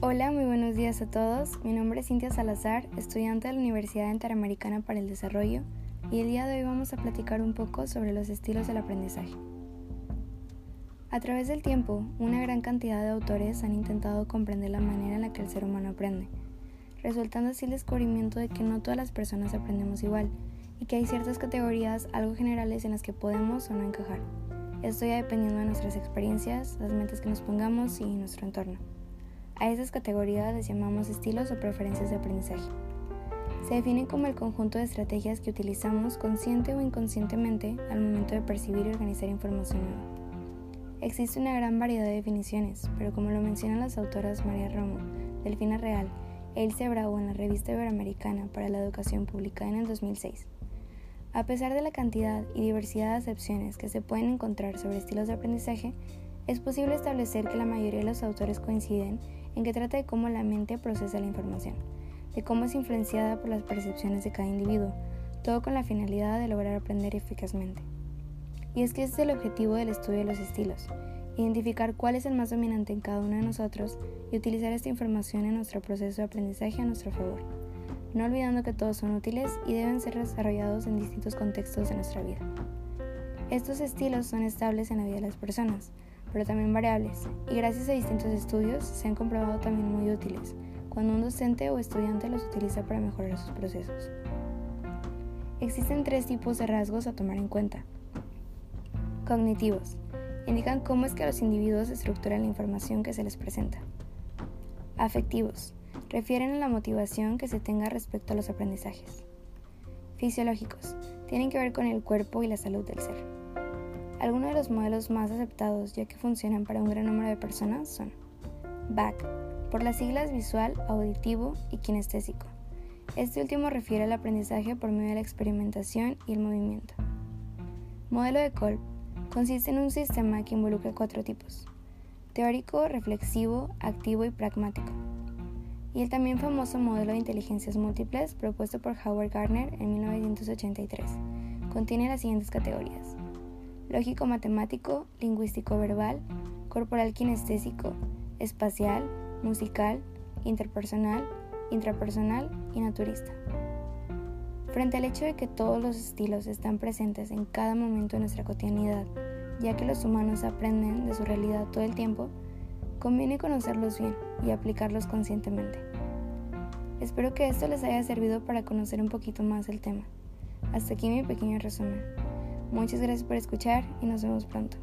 Hola, muy buenos días a todos. Mi nombre es Cintia Salazar, estudiante de la Universidad Interamericana para el Desarrollo, y el día de hoy vamos a platicar un poco sobre los estilos del aprendizaje. A través del tiempo, una gran cantidad de autores han intentado comprender la manera en la que el ser humano aprende, resultando así el descubrimiento de que no todas las personas aprendemos igual y que hay ciertas categorías algo generales en las que podemos o no encajar. Esto ya dependiendo de nuestras experiencias, las metas que nos pongamos y nuestro entorno. A esas categorías les llamamos estilos o preferencias de aprendizaje. Se definen como el conjunto de estrategias que utilizamos consciente o inconscientemente al momento de percibir y organizar información nueva. Existe una gran variedad de definiciones, pero como lo mencionan las autoras María Romo, Delfina Real e Ilse Bravo en la revista Iberoamericana para la Educación publicada en el 2006, a pesar de la cantidad y diversidad de acepciones que se pueden encontrar sobre estilos de aprendizaje, es posible establecer que la mayoría de los autores coinciden en que trata de cómo la mente procesa la información, de cómo es influenciada por las percepciones de cada individuo, todo con la finalidad de lograr aprender eficazmente. Y es que ese es el objetivo del estudio de los estilos, identificar cuál es el más dominante en cada uno de nosotros y utilizar esta información en nuestro proceso de aprendizaje a nuestro favor, no olvidando que todos son útiles y deben ser desarrollados en distintos contextos de nuestra vida. Estos estilos son estables en la vida de las personas, pero también variables, y gracias a distintos estudios se han comprobado también muy útiles cuando un docente o estudiante los utiliza para mejorar sus procesos. Existen tres tipos de rasgos a tomar en cuenta. Cognitivos. Indican cómo es que los individuos estructuran la información que se les presenta. Afectivos. Refieren a la motivación que se tenga respecto a los aprendizajes. Fisiológicos. Tienen que ver con el cuerpo y la salud del ser. Algunos de los modelos más aceptados ya que funcionan para un gran número de personas son BAC, por las siglas visual, auditivo y kinestésico. Este último refiere al aprendizaje por medio de la experimentación y el movimiento. Modelo de Kolb consiste en un sistema que involucra cuatro tipos, teórico, reflexivo, activo y pragmático. Y el también famoso modelo de inteligencias múltiples propuesto por Howard Gardner en 1983 contiene las siguientes categorías lógico-matemático, lingüístico-verbal, corporal-kinestésico, espacial, musical, interpersonal, intrapersonal y naturista. Frente al hecho de que todos los estilos están presentes en cada momento de nuestra cotidianidad, ya que los humanos aprenden de su realidad todo el tiempo, conviene conocerlos bien y aplicarlos conscientemente. Espero que esto les haya servido para conocer un poquito más el tema. Hasta aquí mi pequeño resumen. Muchas gracias por escuchar y nos vemos pronto.